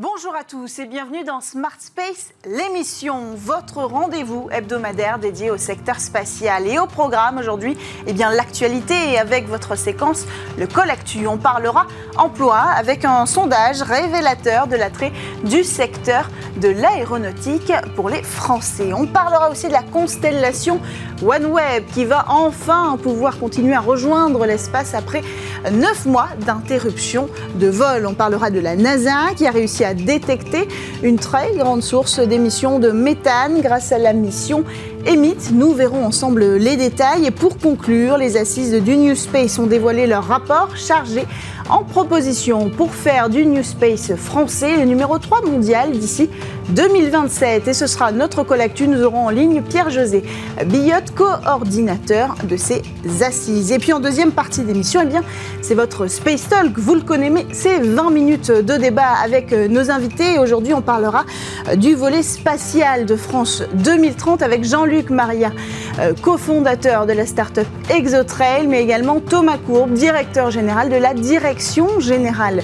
Bonjour à tous et bienvenue dans Smart Space, l'émission, votre rendez-vous hebdomadaire dédié au secteur spatial. Et au programme aujourd'hui, eh bien l'actualité et avec votre séquence Le Collectu. On parlera emploi avec un sondage révélateur de l'attrait du secteur de l'aéronautique pour les Français. On parlera aussi de la constellation OneWeb qui va enfin pouvoir continuer à rejoindre l'espace après neuf mois d'interruption de vol. On parlera de la NASA qui a réussi à détecter une très grande source d'émissions de méthane grâce à la mission EMIT. Nous verrons ensemble les détails. Et pour conclure, les assises du New Space ont dévoilé leur rapport chargé en proposition pour faire du New Space français le numéro 3 mondial d'ici 2027. Et ce sera notre collectu. Nous aurons en ligne Pierre-José Billotte, coordinateur de ces assises. Et puis en deuxième partie d'émission, eh c'est votre Space Talk. Vous le connaissez, c'est 20 minutes de débat avec nos invités. Aujourd'hui, on parlera du volet spatial de France 2030 avec Jean-Luc Maria, euh, cofondateur de la start-up Exotrail, mais également Thomas Courbe, directeur général de la direction générale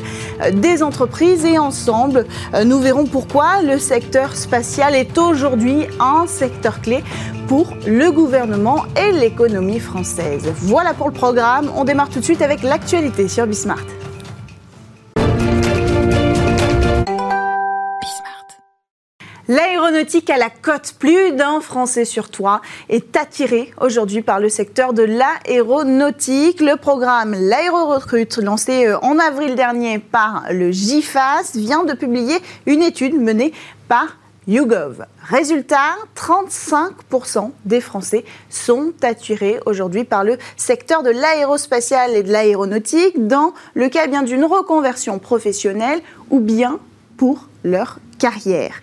des entreprises. Et ensemble, euh, nous verrons pourquoi le secteur spatial est aujourd'hui un secteur clé pour le gouvernement et l'économie française. Voilà pour le programme. On démarre tout de suite avec l'actualité sur Bismart. L'aéronautique à la cote, plus d'un Français sur trois est attiré aujourd'hui par le secteur de l'aéronautique. Le programme L'Aéro-Recrute, lancé euh, en avril dernier par le GIFAS, vient de publier une étude menée par YouGov. Résultat, 35% des Français sont attirés aujourd'hui par le secteur de l'aérospatial et de l'aéronautique dans le cas bien d'une reconversion professionnelle ou bien pour leur carrière.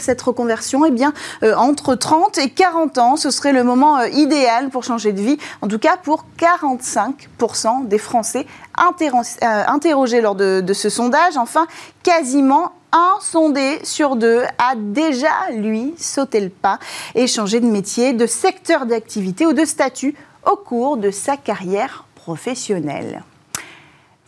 Cette reconversion Eh bien, euh, entre 30 et 40 ans, ce serait le moment euh, idéal pour changer de vie. En tout cas, pour 45% des Français euh, interrogés lors de, de ce sondage. Enfin, quasiment un sondé sur deux a déjà, lui, sauté le pas et changé de métier, de secteur d'activité ou de statut au cours de sa carrière professionnelle.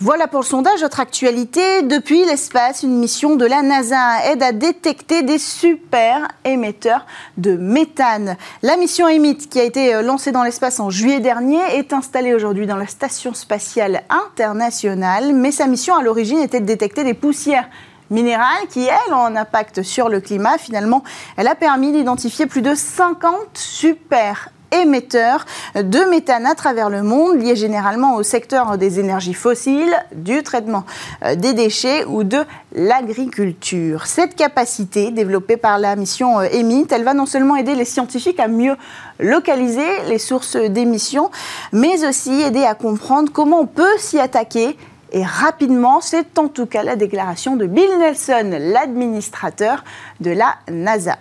Voilà pour le sondage. Votre actualité. Depuis l'espace, une mission de la NASA aide à détecter des super émetteurs de méthane. La mission EMIT, qui a été euh, lancée dans l'espace en juillet dernier, est installée aujourd'hui dans la Station spatiale internationale. Mais sa mission à l'origine était de détecter des poussières minérales qui, elles, ont un impact sur le climat. Finalement, elle a permis d'identifier plus de 50 super émetteurs de méthane à travers le monde, liés généralement au secteur des énergies fossiles, du traitement euh, des déchets ou de l'agriculture. Cette capacité, développée par la mission EMIT, elle va non seulement aider les scientifiques à mieux localiser les sources d'émissions, mais aussi aider à comprendre comment on peut s'y attaquer et rapidement. C'est en tout cas la déclaration de Bill Nelson, l'administrateur de la NASA.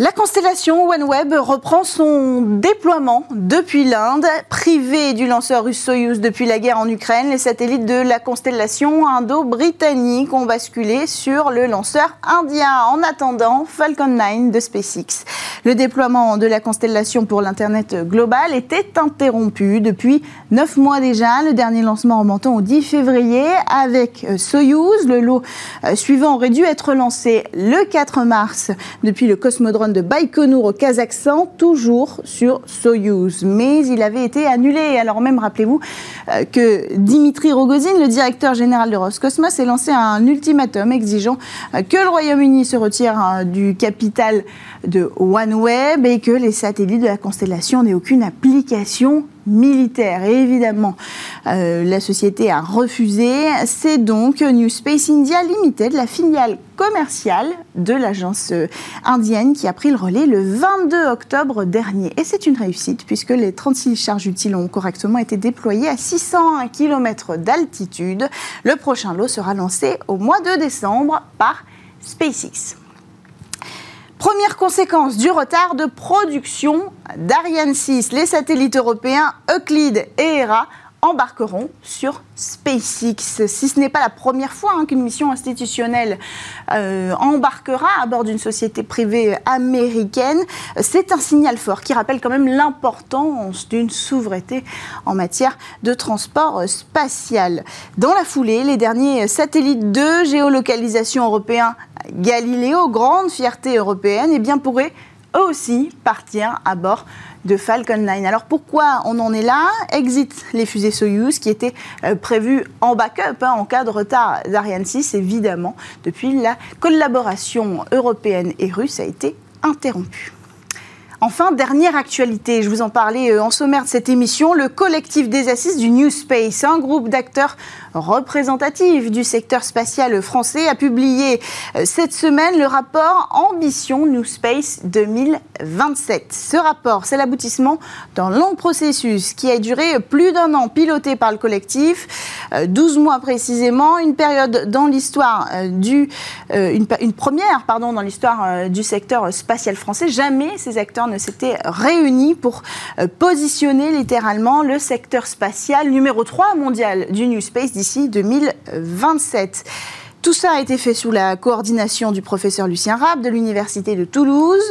La constellation OneWeb reprend son déploiement depuis l'Inde. Privé du lanceur russe Soyuz depuis la guerre en Ukraine, les satellites de la constellation indo-britannique ont basculé sur le lanceur indien en attendant Falcon 9 de SpaceX. Le déploiement de la constellation pour l'Internet global était interrompu depuis neuf mois déjà. Le dernier lancement remontant au 10 février avec euh, Soyuz. Le lot euh, suivant aurait dû être lancé le 4 mars depuis le cosmodrome de Baïkonour au Kazakhstan, toujours sur Soyuz. Mais il avait été annulé. Alors même, rappelez-vous euh, que Dimitri Rogozin, le directeur général de Roscosmos, a lancé un ultimatum exigeant euh, que le Royaume-Uni se retire euh, du capital de OneWeb et que les satellites de la constellation n'aient aucune application militaire. Et évidemment, euh, la société a refusé. C'est donc New Space India Limited, la filiale commerciale de l'agence euh, indienne, qui a pris le relais le 22 octobre dernier. Et c'est une réussite puisque les 36 charges utiles ont correctement été déployées à 601 km d'altitude. Le prochain lot sera lancé au mois de décembre par SpaceX. Première conséquence du retard de production d'Ariane 6, les satellites européens Euclid et Hera embarqueront sur SpaceX. Si ce n'est pas la première fois hein, qu'une mission institutionnelle euh, embarquera à bord d'une société privée américaine, c'est un signal fort qui rappelle quand même l'importance d'une souveraineté en matière de transport spatial. Dans la foulée, les derniers satellites de géolocalisation européens Galileo, grande fierté européenne, eh bien pourraient eux aussi partir à bord de Falcon 9. Alors pourquoi on en est là? Exit les fusées Soyuz qui étaient euh, prévues en backup hein, en cas de retard d'Ariane 6, évidemment. Depuis, la collaboration européenne et russe a été interrompue. Enfin, dernière actualité, je vous en parlais euh, en sommaire de cette émission, le collectif des assises du New Space, un groupe d'acteurs représentatifs du secteur spatial français, a publié euh, cette semaine le rapport Ambition New Space 2027. Ce rapport, c'est l'aboutissement d'un long processus qui a duré plus d'un an, piloté par le collectif, 12 euh, mois précisément, une période dans l'histoire du, une, première, pardon, dans l'histoire du secteur spatial français. Jamais ces acteurs ne s'étaient réunis pour euh, positionner littéralement le secteur spatial numéro 3 mondial du New Space d'ici 2027. Tout ça a été fait sous la coordination du professeur Lucien Rabe de l'Université de Toulouse,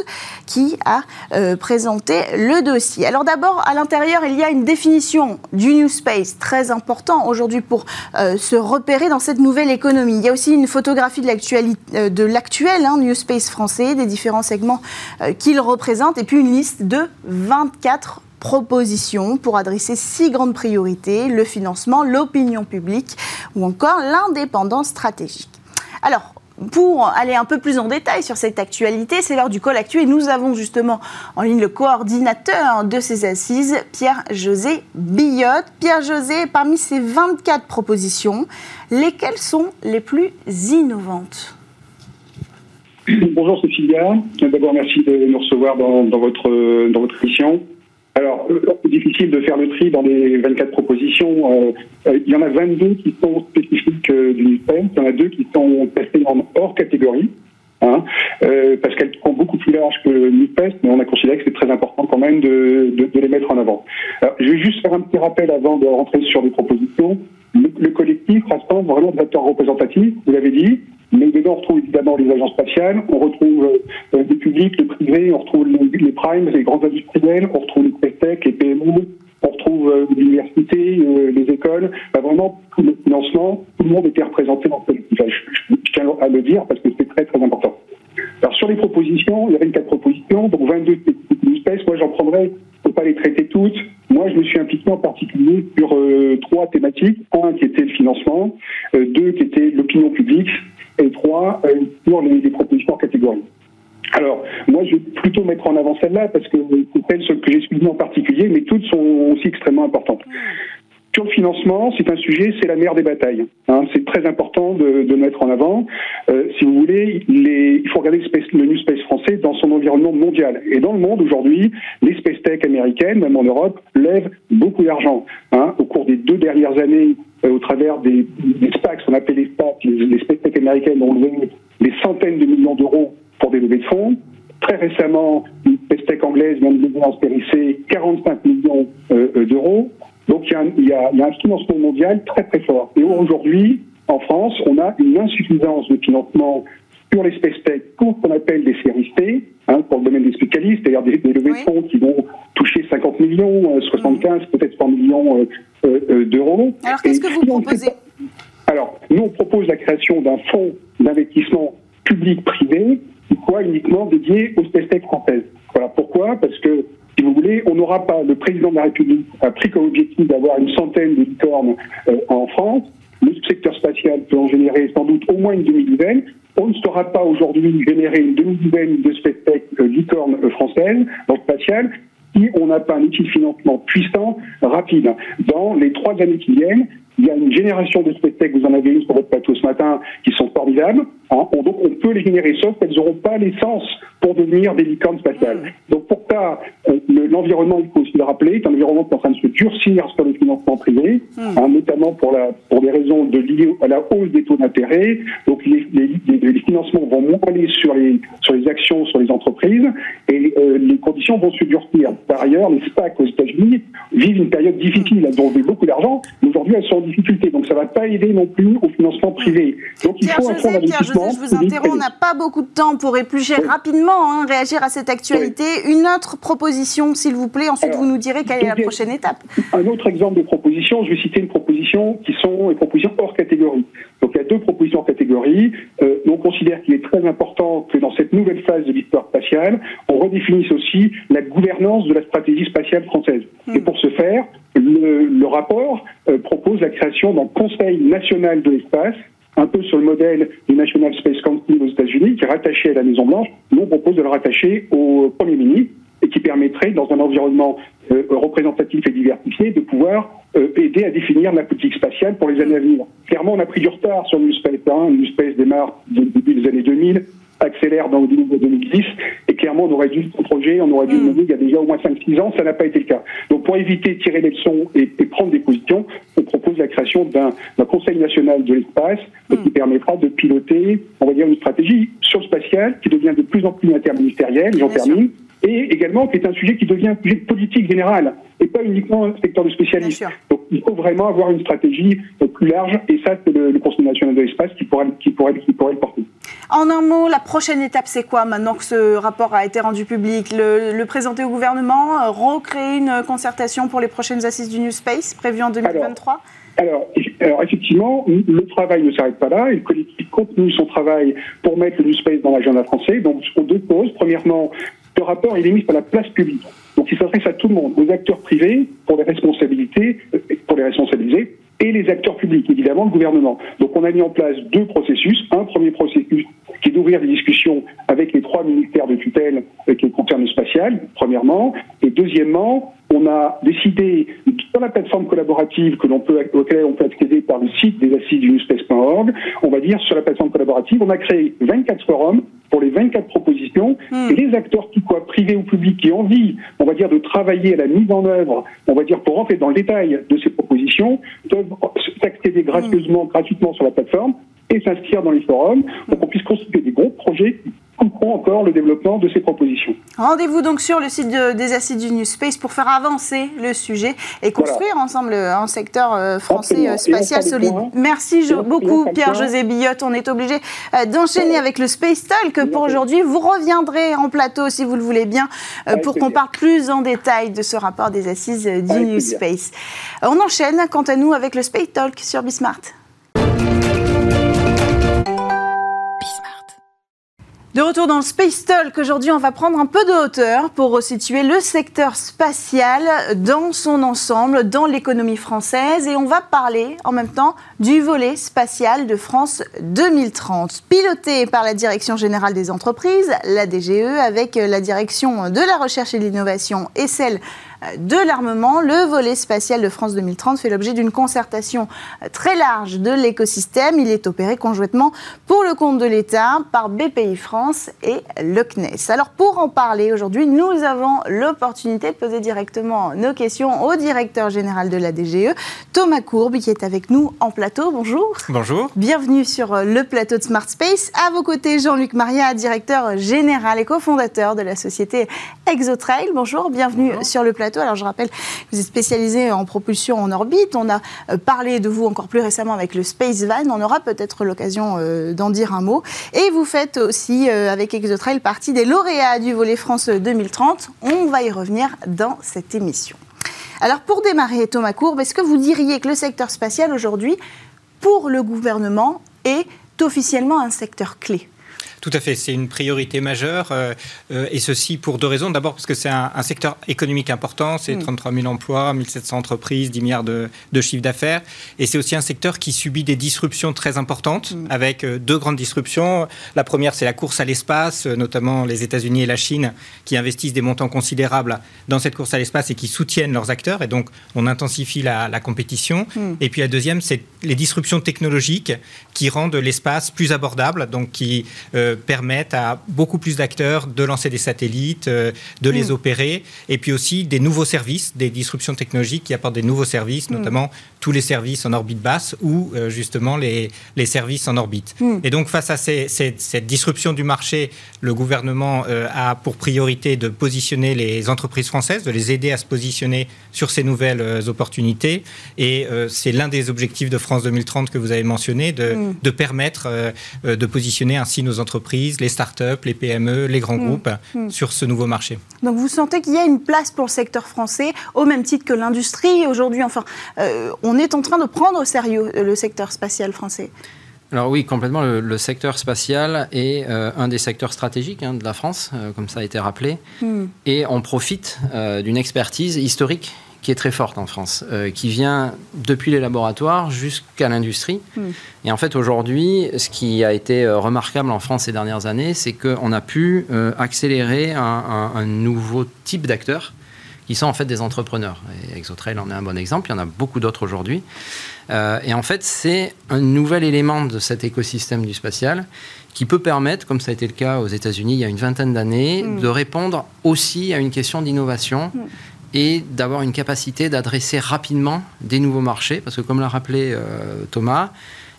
qui a euh, présenté le dossier. Alors d'abord, à l'intérieur, il y a une définition du New Space très important aujourd'hui pour euh, se repérer dans cette nouvelle économie. Il y a aussi une photographie de euh, l'actuel hein, New Space français, des différents segments qu'il représente, et puis une liste de 24 propositions pour adresser six grandes priorités, le financement, l'opinion publique ou encore l'indépendance stratégique. Alors, pour aller un peu plus en détail sur cette actualité, c'est l'heure du call actuel et nous avons justement en ligne le coordinateur de ces assises, Pierre-José Billotte. Pierre-José, parmi ces 24 propositions, lesquelles sont les plus innovantes? Bonjour Cécilia, d'abord merci de nous recevoir dans, votre, dans votre émission. Alors, c'est difficile de faire le tri dans les 24 propositions. Euh, euh, il y en a 22 qui sont spécifiques euh, du NUPES, il y en a deux qui sont testées en hors catégorie. Hein, parce qu'elles sont beaucoup plus larges que le NUPES, mais on a considéré que c'est très important quand même de, les mettre en avant. Alors, je vais juste faire un petit rappel avant de rentrer sur les propositions. Le, le collectif rassemble vraiment des acteurs représentatifs, vous l'avez dit, mais dedans, on retrouve évidemment les agences spatiales, on retrouve euh, des publics, les privés, on retrouve les, primes, les grands industriels, on retrouve les tech, les PME, on retrouve euh, l'université, euh, les écoles. Vraiment, tout le financement, tout le monde était représenté dans ce collectif. Je, tiens à le dire parce que c'est très très important. Alors sur les propositions, il y avait une quatre propositions, donc 22 espèces. Moi, j'en prendrais, je ne peux pas les traiter toutes. Moi, je me suis impliqué en particulier sur trois thématiques. Un qui était le financement, deux qui était l'opinion publique, euh, pour les, les propositions en catégorie. Alors, moi, je vais plutôt mettre en avant celle-là parce que c'est celle que j'ai suivie en particulier, mais toutes sont aussi extrêmement importantes. Sur le financement, c'est un sujet, c'est la mère des batailles. Hein. c'est très important de, mettre en avant. Euh, si vous voulez, il faut regarder le, space, New Space français dans son environnement mondial. Et dans le monde aujourd'hui, les space tech américaines, même en Europe, lèvent beaucoup d'argent. Hein. Au cours des deux dernières années, euh, au travers des, des SPACs, on appelle les SPACs, les, space tech américaines ont levé des centaines de millions d'euros pour des levées de fonds. Très récemment, une space tech anglaise vient de lever en 45 millions euh, d'euros. Donc il y, a un, il, y a, il y, a un, financement mondial très très fort. Et aujourd'hui, en France, on a une insuffisance de financement sur les tech pour ce qu'on appelle des séries T, hein, pour le domaine des spécialistes, c'est-à-dire des, des levées de fonds qui vont toucher 50 millions, 75, euh, peut-être 100 millions euh, euh, d'euros. Alors qu'est-ce que vous proposez Alors, nous, on propose la création d'un fonds d'investissement public-privé qui soit uniquement dédié aux space tech françaises. Voilà pourquoi Parce que voulez, on n'aura pas, le président de la République a pris comme objectif d'avoir une centaine de licornes euh, en France. Le secteur spatial peut en générer sans doute au moins une demi-douzaine. On ne saura pas aujourd'hui générer une demi-douzaine de spectacles euh, licornes euh, françaises dans le spatial si on n'a pas un outil de financement puissant, rapide. Dans les trois années qui viennent, il y a une génération de spectacles, vous en avez une sur votre plateau ce matin, qui sont formidables. Hein. donc on peut les générer, sauf qu'elles n'auront pas l'essence pour devenir des licornes spatiales. Donc euh, l'environnement, il faut aussi le rappeler, est un environnement qui est en train de se durcir sur le financement privé, hmm. hein, notamment pour, la, pour des raisons de liées à la hausse des taux d'intérêt. Donc les, les, les, financements vont moins aller sur les, sur les actions, sur les entreprises, et euh, les conditions vont se durcir. Par ailleurs, les SPAC aux États-Unis vivent une période difficile. Elles ont eu beaucoup d'argent, mais aujourd'hui elles sont en difficulté. Donc ça ne va pas aider non plus au financement privé. Donc il faut un fonds d'investissement. je vous interromps, on n'a pas beaucoup de temps pour éplucher rapidement, hein, réagir à cette actualité. Une autre proposition, s'il vous plaît. Ensuite, vous nous direz quelle est la prochaine étape. Un autre exemple de proposition, je vais citer une proposition qui sont les propositions hors catégorie. Donc il y a deux propositions hors catégorie. Euh, on considère qu'il est très important que dans cette nouvelle phase de l'histoire spatiale, on redéfinisse aussi la gouvernance de la stratégie spatiale française. Et pour ce faire, le, rapport euh, propose la création d'un Conseil national de l'espace un peu sur le modèle du National Space Council aux États-Unis, qui est rattaché à la Maison-Blanche. Nous, on propose de le rattacher au Premier ministre et qui permettrait, dans un environnement euh, représentatif et diversifié, de pouvoir euh, aider à définir la politique spatiale pour les années à venir. Clairement, on a pris du retard sur New Space. Hein. New Space démarre début des années 2000 accélère dans le début de 2010 et clairement on aurait dû ce projet, on aurait dû le mener il y a déjà au moins 5-6 ans, ça n'a pas été le cas. Donc pour éviter de tirer les leçons et, prendre des positions, on propose la création d'un Conseil national de l'espace mm. qui permettra de piloter, on va dire, une stratégie sur le spatial qui devient de plus en plus interministérielle, j'en termine, et également qui est un sujet qui devient un sujet politique général et pas uniquement un secteur de spécialistes. Donc il faut vraiment avoir une stratégie plus large et ça c'est le, Conseil national de l'espace qui pourrait, qui, pourrait, qui pourrait le porter. En un mot, la prochaine étape c'est quoi maintenant que ce rapport a été rendu public? Le, présenter au gouvernement, euh, recréer une concertation pour les prochaines assises du New Space prévues en 2023 alors, alors, effectivement, le travail ne s'arrête pas là. Et le continue son travail pour mettre le New Space dans l'agenda français. Donc, sur deux causes. Premièrement, ce rapport, il est mis sur la place publique. Donc, il s'adresse à tout le monde, aux acteurs privés pour les responsabilités, euh, pour les responsabiliser, et les acteurs publics, évidemment, le gouvernement. Donc, on a mis en place deux processus. Un premier processus qui est d'ouvrir des discussions avec les trois ministères de tutelle euh, qui concernent le spatial, premièrement, et deuxièmement, on a décidé, sur la plateforme collaborative que l'on peut, auquel on peut accéder par le site des assises du newspace.org, on va dire sur la plateforme collaborative, on a créé 24 forums pour les 24 propositions hmm. et les acteurs qui soient privés ou publics qui ont envie, on va dire, de travailler à la mise en œuvre, on va dire, pour rentrer dans le détail de ces propositions, peuvent s'accéder gracieusement, gratuitement sur la plateforme et s'inscrire dans les forums pour qu'on puisse constituer des gros projets comprend encore le développement de ces propositions. Rendez-vous donc sur le site des assises du New Space pour faire avancer le sujet et construire ensemble un secteur euh, français euh, spatial solide. Merci beaucoup Pierre-José Billotte. On est obligé euh, d'enchaîner avec le Space Talk pour aujourd'hui. Vous reviendrez en plateau si vous le voulez bien pour qu'on parle plus en détail de ce rapport des assises du New Space. On enchaîne quant à nous avec le Space Talk sur Bismart. De retour dans le Space Talk, aujourd'hui on va prendre un peu de hauteur pour resituer le secteur spatial dans son ensemble, dans l'économie française et on va parler en même temps du volet spatial de France 2030, piloté par la Direction générale des entreprises, la DGE, avec la Direction de la recherche et de l'innovation et celle de l'armement. Le volet spatial de France 2030 fait l'objet d'une concertation très large de l'écosystème. Il est opéré conjointement pour le compte de l'État par BPI France et le CNES. Alors pour en parler aujourd'hui, nous avons l'opportunité de poser directement nos questions au directeur général de la DGE, Thomas Courbe, qui est avec nous en plateau. Bonjour. Bonjour. Bienvenue sur le plateau de Smart Space. À vos côtés, Jean-Luc Maria, directeur général et cofondateur de la société Exotrail. Bonjour, bienvenue sur le plateau. Alors je rappelle que vous êtes spécialisé en propulsion en orbite. On a euh, parlé de vous encore plus récemment avec le Space Van. On aura peut-être l'occasion euh, d'en dire un mot. Et vous faites aussi euh, avec Exotrail partie des lauréats du volet France 2030. On va y revenir dans cette émission. Alors pour démarrer, Thomas Courbe, est-ce que vous diriez que le secteur spatial aujourd'hui, pour le gouvernement, est officiellement un secteur clé? Tout à fait, c'est une priorité majeure, euh, euh, et ceci pour deux raisons. D'abord parce que c'est un, secteur économique important, c'est 33 mm. 000 emplois, 1700 entreprises, 10 milliards de, chiffres d'affaires, et c'est aussi un secteur qui subit des disruptions très importantes, mm. avec euh, deux grandes disruptions. La première, c'est la course à l'espace, notamment les États-Unis et la Chine, qui investissent des montants considérables dans cette course à l'espace et qui soutiennent leurs acteurs, et donc on intensifie la, compétition. Mm. Et puis la deuxième, c'est les disruptions technologiques qui rendent l'espace plus abordable, donc qui permettent à beaucoup plus d'acteurs de lancer des satellites, de les mm. opérer, et puis aussi des nouveaux services, des disruptions technologiques qui apportent des nouveaux services, mm. notamment tous les services en orbite basse ou justement les, les services en orbite. Mm. Et donc face à cette disruption du marché, le gouvernement a pour priorité de positionner les entreprises françaises, de les aider à se positionner sur ces nouvelles opportunités. Et c'est l'un des objectifs de France 2030 que vous avez mentionné, de, de permettre de positionner ainsi nos entreprises, les start-up, les PME, les grands groupes sur ce nouveau marché. Donc vous sentez qu'il y a une place pour le secteur français, au même titre que l'industrie aujourd'hui. Enfin, euh, on est en train de prendre au sérieux euh, le secteur spatial français. Alors oui, complètement. Le, secteur spatial est euh, un des secteurs stratégiques hein, de la France, comme ça a été rappelé. Hmm. Et on profite d'une expertise historique qui est très forte en France, euh, qui vient depuis les laboratoires jusqu'à l'industrie. Hmm. Et en fait, aujourd'hui, ce qui a été euh, remarquable en France ces dernières années, c'est qu'on a pu euh, accélérer un, nouveau type d'acteurs qui sont en fait des entrepreneurs. Et Exotrail en est un bon exemple, il y en a beaucoup d'autres aujourd'hui. et en fait, c'est un nouvel élément de cet écosystème du spatial qui peut permettre, comme ça a été le cas aux États-Unis il y a une vingtaine d'années, hmm. de répondre aussi à une question d'innovation hmm et d'avoir une capacité d'adresser rapidement des nouveaux marchés, parce que comme l'a rappelé euh, Thomas,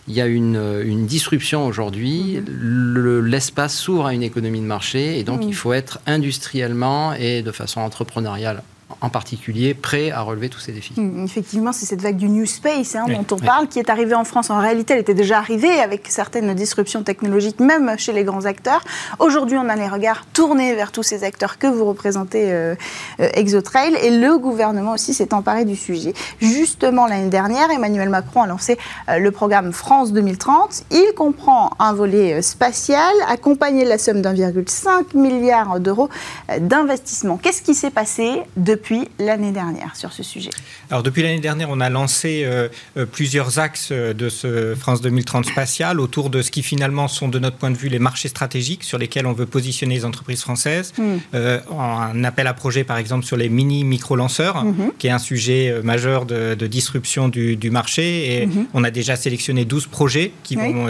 il y a une, une disruption aujourd'hui, mm-hmm. l'espace s'ouvre à une économie de marché, et donc mm. il faut être industriellement et de façon entrepreneuriale en particulier prêt à relever tous ces défis. Hmm, effectivement, c'est cette vague du New Space hein, dont on parle, qui est arrivée en France. En réalité, elle était déjà arrivée avec certaines disruptions technologiques, même chez les grands acteurs. Aujourd'hui, on a les regards tournés vers tous ces acteurs que vous représentez, euh, euh, Exotrail, et le gouvernement aussi s'est emparé du sujet. Justement, l'année dernière, Emmanuel Macron a lancé euh, le programme France 2030. Il comprend un volet spatial, accompagné de la somme d'1,5 milliard d'euros d'investissement. Qu'est-ce qui s'est passé depuis depuis l'année dernière sur ce sujet Alors depuis l'année dernière, on a lancé euh, euh, plusieurs axes euh, de ce France 2030 spatial autour de ce qui finalement sont de notre point de vue les marchés stratégiques sur lesquels on veut positionner les entreprises françaises. Hmm. un appel à projet par exemple sur les mini micro-lanceurs, hmm. qui est un sujet majeur de, disruption du, marché. Et hmm. on a déjà sélectionné 12 projets qui vont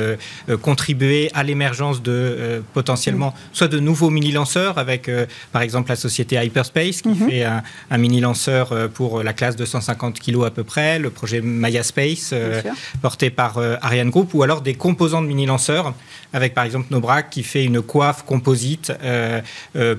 contribuer à l'émergence de potentiellement soit de nouveaux mini-lanceurs avec par exemple la société Hyperspace qui fait un, un mini lanceur euh, pour la classe de 150 kg à peu près, le projet Maya Space euh, porté par euh, Ariane Group, ou alors des composants de mini lanceurs avec par exemple Nobrac qui fait une coiffe composite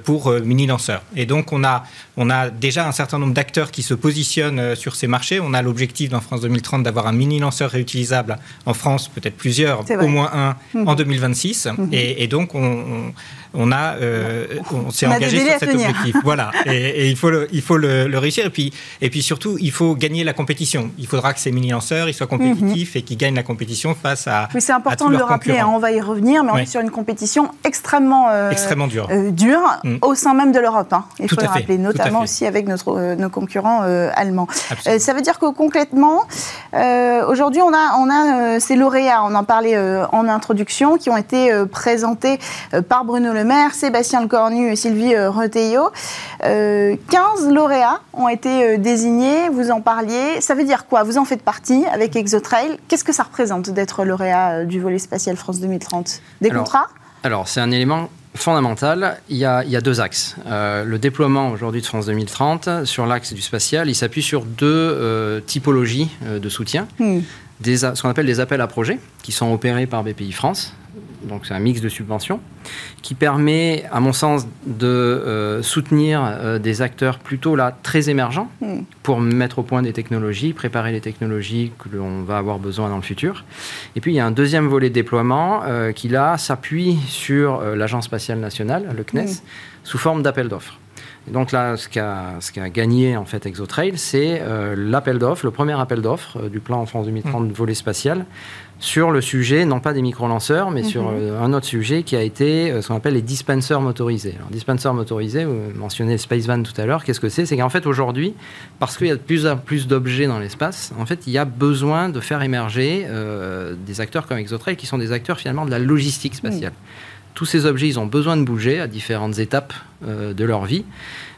pour mini lanceurs. Et donc on a, on a déjà un certain nombre d'acteurs qui se positionnent sur ces marchés. On a l'objectif dans France 2030 d'avoir un mini lanceur réutilisable en France, peut-être plusieurs, au moins un mmh. en 2026. Mmh. Et, donc on on a, euh, on s'est engagé sur cet objectif. Voilà, et, il faut le, il faut le, réussir. Et puis, et puis surtout, il faut gagner la compétition. Il faudra que ces mini lanceurs, ils soient compétitifs et qu'ils gagnent la compétition face à. Mais c'est important de le rappeler. Hein, on va y revenir, mais on est sur une compétition extrêmement euh, extrêmement dure, euh, dure mm. au sein même de l'Europe. Hein. Il faut le rappeler, notamment aussi avec notre, nos concurrents allemands. ça veut dire que concrètement, aujourd'hui, on a, on a ces lauréats. On en parlait en introduction, qui ont été présentés par Bruno Le Maire, Sébastien Lecornu et Sylvie euh, Reteillot. 15 euh, lauréats ont été euh, désignés, vous en parliez. Ça veut dire quoi? Vous en faites partie avec Exotrail. Qu'est-ce que ça représente d'être lauréat du volet spatial France 2030 Des contrats? Alors, c'est un élément fondamental. Il y a, deux axes. le déploiement aujourd'hui de France 2030, sur l'axe du spatial, il s'appuie sur deux typologies de soutien. Hmm. ce qu'on appelle des appels à projets, qui sont opérés par BPI France, donc c'est un mix de subventions, qui permet, à mon sens, de euh, soutenir euh, des acteurs plutôt là très émergents hmm. pour mettre au point des technologies, préparer les technologies que l'on va avoir besoin dans le futur. Et puis il y a un deuxième volet de déploiement euh, qui là s'appuie sur l'Agence spatiale nationale, le CNES, hmm. sous forme d'appel d'offres. Donc là, ce qu'a ce gagné en fait ExoTrail, c'est l'appel d'offres, le premier appel d'offres du plan en France 2030 volet spatial, sur le sujet, non pas des micro-lanceurs, mais sur mhm. euh, un autre sujet qui a été euh, ce qu'on appelle les dispensers motorisés. Alors, dispensers motorisés, vous mentionnez Space Van tout à l'heure, qu'est-ce que c'est? C'est qu'en fait, aujourd'hui, parce qu'il y a de plus en plus d'objets dans l'espace, en fait, il y a besoin de faire émerger euh, des acteurs comme Exotrail qui sont des acteurs finalement de la logistique spatiale. Tous ces objets, ils ont besoin de bouger à différentes étapes de leur vie.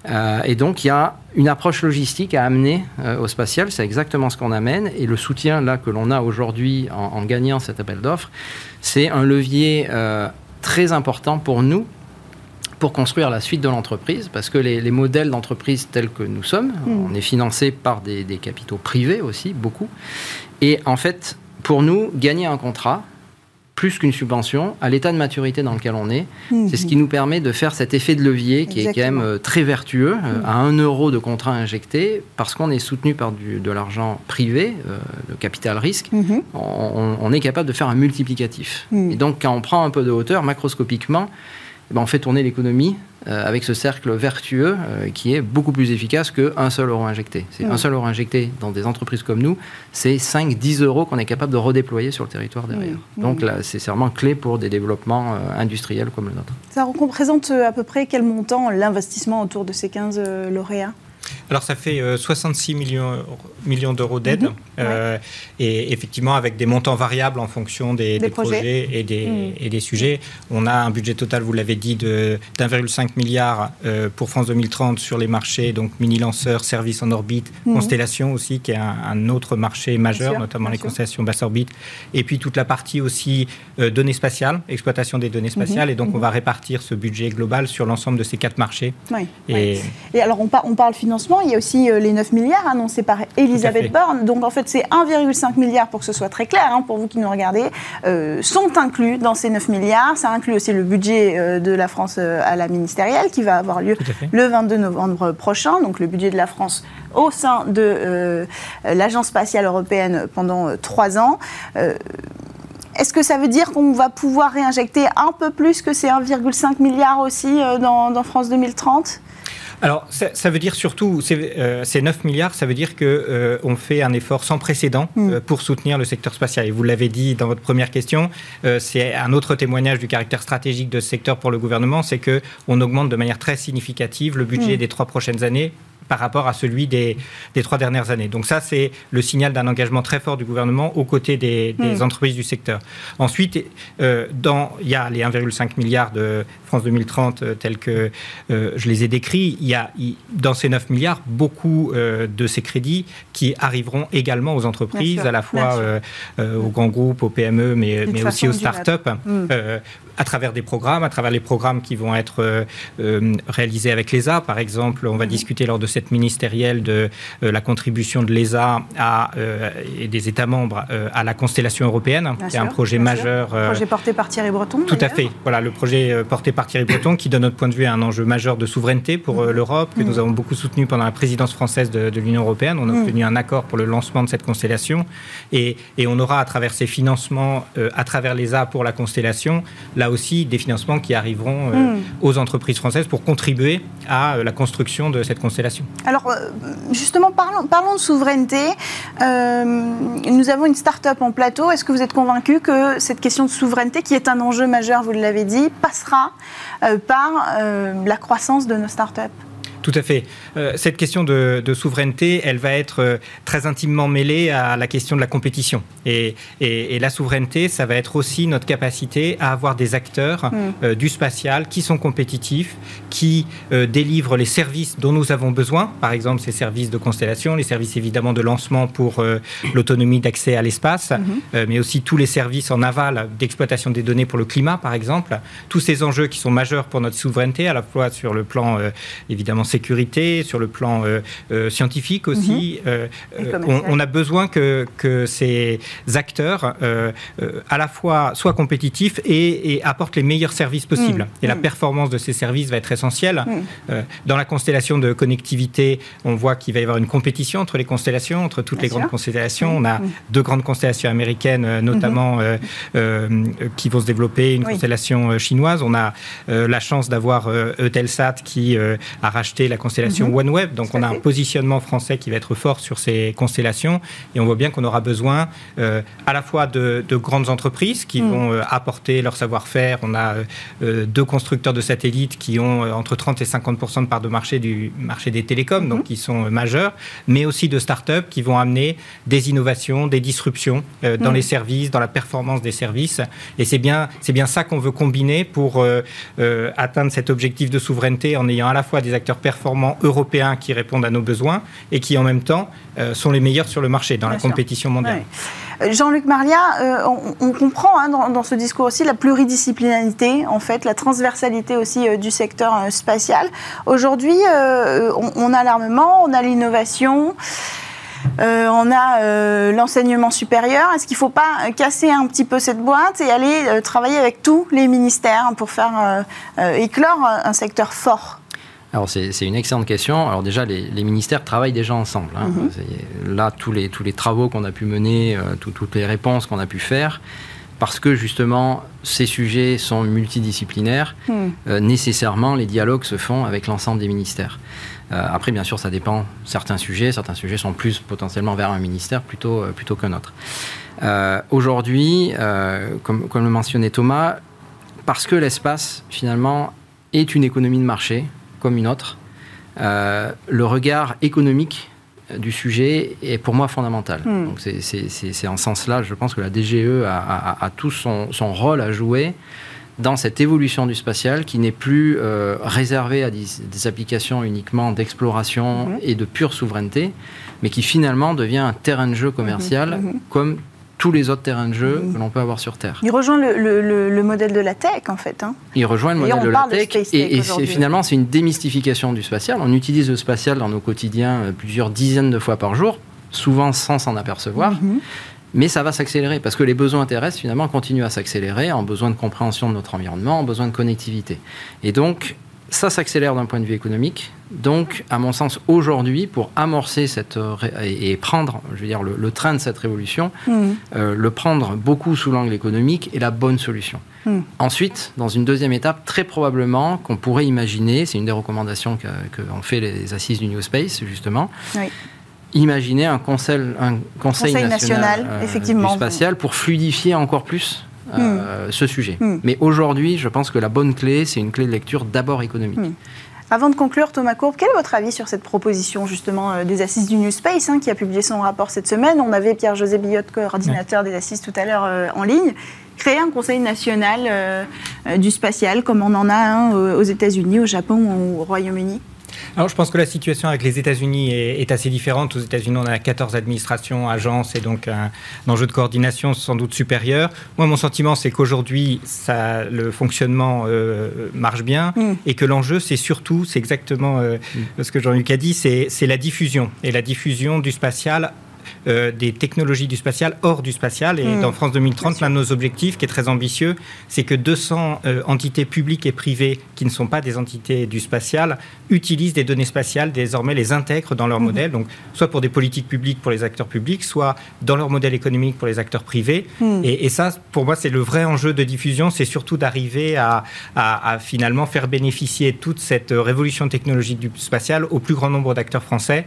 Euh, et donc, il y a une approche logistique à amener euh, au spatial. C'est exactement ce qu'on amène. Et le soutien là que l'on a aujourd'hui en, gagnant cet appel d'offres, c'est un levier euh, très important pour nous pour construire la suite de l'entreprise, parce que les, modèles d'entreprise tels que nous sommes, hmm. on est financé par des, capitaux privés aussi, beaucoup. Et en fait, pour nous, gagner un contrat, plus qu'une subvention, à l'état de maturité dans lequel on est. C'est ce qui nous permet de faire cet effet de levier qui est quand même euh, très vertueux. Euh, hmm. À 1 euro de contrat injecté, parce qu'on est soutenu par du, de l'argent privé, euh, le capital risque, on, est capable de faire un multiplicatif. Et donc, quand on prend un peu de hauteur, macroscopiquement, ben, on fait tourner l'économie euh, avec ce cercle vertueux euh, qui est beaucoup plus efficace qu'un seul euro injecté. C'est un seul euro injecté dans des entreprises comme nous, c'est 5-10 euros qu'on est capable de redéployer sur le territoire derrière. Donc là, c'est vraiment clé pour des développements euh, industriels comme le nôtre. Ça représente à peu près quel montant l'investissement autour de ces 15 lauréats? Alors ça fait 66 millions, millions d'euros d'aide, mhm. euh, et effectivement avec des montants variables en fonction des, projets. et, des, mhm. et des sujets. On a un budget total, vous l'avez dit, d'1,5 milliard euh, pour France 2030 sur les marchés, donc mini-lanceurs, services en orbite, mhm. constellation aussi, qui est un, autre marché majeur, notamment les constellations basse orbite, et puis toute la partie aussi euh, données spatiales, exploitation des données spatiales, et donc on va répartir ce budget global sur l'ensemble de ces quatre marchés. Et, et alors on, on parle il y a aussi les 9 milliards annoncés par Elisabeth donc en fait, c'est 1,5 milliard pour que ce soit très clair, hein, pour vous qui nous regardez, euh, sont inclus dans ces 9 milliards. Ça inclut aussi le budget euh, de la France euh, à la ministérielle qui va avoir lieu le 22 novembre prochain. Donc le budget de la France au sein de l'Agence spatiale européenne pendant trois ans. Est-ce que ça veut dire qu'on va pouvoir réinjecter un peu plus que ces 1,5 milliard aussi dans, dans France 2030 alors, ça, veut dire surtout, euh, ces 9 milliards, ça veut dire qu'on euh, fait un effort sans précédent mm. euh, pour soutenir le secteur spatial. Et vous l'avez dit dans votre première question, c'est un autre témoignage du caractère stratégique de ce secteur pour le gouvernement, c'est qu'on augmente de manière très significative le budget mm. des trois prochaines années par rapport à celui des, des trois dernières années. Donc ça, c'est le signal d'un engagement très fort du gouvernement aux côtés des, mm. entreprises du secteur. Ensuite, dans, il y a les 1,5 milliards de France 2030 euh, tels que euh, je les ai décrits, il y a dans ces 9 milliards beaucoup euh, de ces crédits qui arriveront également aux entreprises, à la fois aux grands groupes, aux PME, mais, mais aussi aux start-up, mm. à travers des programmes, à travers les programmes qui vont être réalisés avec l'ESA. Par exemple, on va mm. discuter lors de cette ministérielle de la contribution de l'ESA et des États membres à la constellation européenne, qui est un projet majeur. Un projet porté par Thierry Breton. Tout à fait. Voilà, le projet porté par Thierry Breton, qui, de notre point de vue, est un enjeu majeur de souveraineté pour euh, l'Europe, que nous mm. avons beaucoup soutenu pendant la présidence française de, l'Union européenne. On a mm. obtenu un accord pour le lancement de cette constellation. Et, on aura, à travers ces financements, euh, à travers l'ESA pour la constellation, là aussi, des financements qui arriveront euh, mm. aux entreprises françaises pour contribuer à la construction de cette constellation. Alors, justement, parlons, de souveraineté. nous avons une start-up en plateau. Est-ce que vous êtes convaincu que cette question de souveraineté, qui est un enjeu majeur, vous l'avez dit, passera euh, par euh, la croissance de nos startups. Tout à fait. Euh, cette question de, souveraineté, elle va être euh, très intimement mêlée à la question de la compétition. Et, la souveraineté, ça va être aussi notre capacité à avoir des acteurs mm. euh, du spatial qui sont compétitifs, qui délivrent les services dont nous avons besoin, par exemple ces services de constellation, les services évidemment de lancement pour l'autonomie d'accès à l'espace, mm-hmm. mais aussi tous les services en aval d'exploitation des données pour le climat, par exemple. Tous ces enjeux qui sont majeurs pour notre souveraineté, à la fois sur le plan évidemment sécurité, sur le plan euh, euh, scientifique aussi. Mhm. Euh, on, a besoin que, que ces acteurs à la fois soient compétitifs et, apportent les meilleurs services possibles. Mhm. Et la mhm. performance de ces services va être essentielle. dans la constellation de connectivité, on voit qu'il va y avoir une compétition entre les constellations, entre toutes les grandes constellations. On a deux grandes constellations américaines, notamment, qui vont se développer, une constellation chinoise. On a la chance d'avoir Eutelsat qui a racheté la constellation mhm. OneWeb. Donc on a un positionnement français qui va être fort sur ces constellations. Et on voit bien qu'on aura besoin euh, à la fois de, grandes entreprises qui mhm. vont euh, apporter leur savoir-faire. On a euh, deux constructeurs de satellites qui ont entre 30 et 50 de part de marché du marché des télécoms, donc mhm. qui sont majeurs, mais aussi de start-up qui vont amener des innovations, des disruptions dans les services, dans la performance des services. Et c'est bien, c'est bien ça qu'on veut combiner pour atteindre cet objectif de souveraineté en ayant à la fois des acteurs performants européens qui répondent à nos besoins et qui en même temps sont les meilleurs sur le marché dans la compétition mondiale. Jean-Luc Marlia, on, comprend hein, dans, ce discours aussi la pluridisciplinarité, en fait, la transversalité aussi du secteur spatial. Aujourd'hui, on, on, a l'armement, on a l'innovation. Euh, on a euh, l'enseignement supérieur. Est-ce qu'il ne faut pas casser un petit peu cette boîte et aller euh, travailler avec tous les ministères pour faire éclore un secteur fort? Alors c'est une excellente question. Alors déjà, les, ministères travaillent déjà ensemble. Hein. Mhm. Là, tous les, tous les travaux qu'on a pu mener, toutes les réponses qu'on a pu faire, parce que justement ces sujets sont multidisciplinaires, hmm. nécessairement les dialogues se font avec l'ensemble des ministères. Euh, après, bien sûr, ça dépend. Certains sujets, certains sujets sont plus potentiellement vers un ministère plutôt, euh, plutôt qu'un autre. Euh, aujourd'hui, comme, comme le mentionnait Thomas, parce que l'espace, finalement, est une économie de marché, comme une autre, le regard économique du sujet est pour moi fondamental. Hmm. Donc c'est en ce sens-là, je pense que la DGE a, a, tout son, son, rôle à jouer dans cette évolution du spatial qui n'est plus euh, réservée à des, applications uniquement d'exploration mhm. et de pure souveraineté, mais qui finalement devient un terrain de jeu commercial. Mhm. comme tous les autres terrains de jeu que l'on peut avoir sur Terre. Il rejoint le, modèle de la tech, en fait. Hein. Il rejoint le modèle de la tech. et, et finalement, c'est une démystification du spatial. On utilise le spatial dans nos quotidiens euh, plusieurs dizaines de fois par jour, souvent sans s'en apercevoir. Mais ça va s'accélérer parce que les besoins terrestres, finalement, continuent à s'accélérer en besoin de compréhension de notre environnement, en besoin de connectivité. Et donc, ça s'accélère d'un point de vue économique. Donc, à mon sens, aujourd'hui, pour amorcer cette et, prendre, je veux dire, le, train de cette révolution, mmh. euh, le prendre beaucoup sous l'angle économique est la bonne solution. Mmh. Ensuite, dans une deuxième étape, très probablement qu'on pourrait imaginer, c'est une des recommandations qu'ont fait les assises du New Space, justement, oui imaginer un conseil, un conseil, national, euh, effectivement. spatial pour fluidifier encore plus euh, hmm. ce sujet. Hmm. Mais aujourd'hui, je pense que la bonne clé, c'est une clé de lecture d'abord économique. Hmm. Avant de conclure, Thomas Courbe, quel est votre avis sur cette proposition justement euh, des assises du New Space hein, qui a publié son rapport cette semaine? On avait Pierre-José Billotte, coordinateur des assises tout à l'heure en ligne. Créer un conseil national du spatial comme on en a un aux États-Unis, au Japon ou au Royaume-Uni? Alors, je pense que la situation avec les États-Unis est, assez différente. Aux États-Unis, on a 14 administrations, agences, et donc un, enjeu de coordination sans doute supérieur. Moi, mon sentiment, c'est qu'aujourd'hui, le fonctionnement euh, marche bien, mm. et que l'enjeu, c'est surtout, c'est exactement euh, mm. ce que Jean-Luc a dit, c'est la diffusion, et la diffusion du spatial euh, des technologies du spatial hors du spatial. Et hmm. dans France 2030, l'un de nos objectifs, qui est très ambitieux, c'est que 200 euh, entités publiques et privées qui ne sont pas des entités du spatial utilisent des données spatiales, désormais les intègrent dans leur hmm. modèle, donc soit pour des politiques publiques pour les acteurs publics, soit dans leur modèle économique pour les acteurs privés. Hmm. Et, ça, pour moi, c'est le vrai enjeu de diffusion, c'est surtout d'arriver à, à, finalement faire bénéficier toute cette révolution technologique du spatial au plus grand nombre d'acteurs français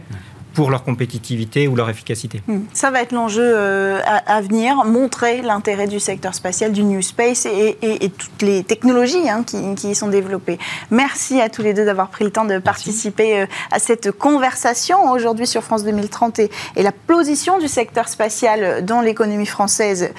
pour leur compétitivité ou leur efficacité. Hmm. Ça va être l'enjeu euh, à, venir, montrer l'intérêt du secteur spatial, du New Space et, toutes les technologies hein, qui, y sont développées. Merci à tous les deux d'avoir pris le temps de participer euh, à cette conversation aujourd'hui sur France 2030 et, la position du secteur spatial dans l'économie française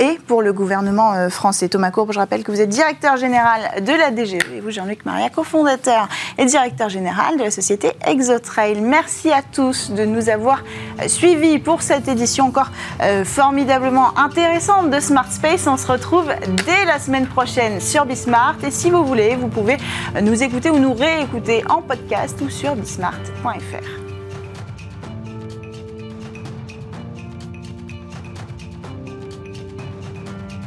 et pour le gouvernement euh, français. Thomas Courbe, je rappelle que vous êtes directeur général de la DGE et vous, Jean-Luc Maria, cofondateur et directeur général de la société Exotrail. Merci à tous de nous avoir euh, suivis pour cette édition encore euh, formidablement intéressante de Smart Space. On se retrouve dès la semaine prochaine sur Bismart et si vous voulez, vous pouvez nous écouter ou nous réécouter en podcast ou sur bismart.fr.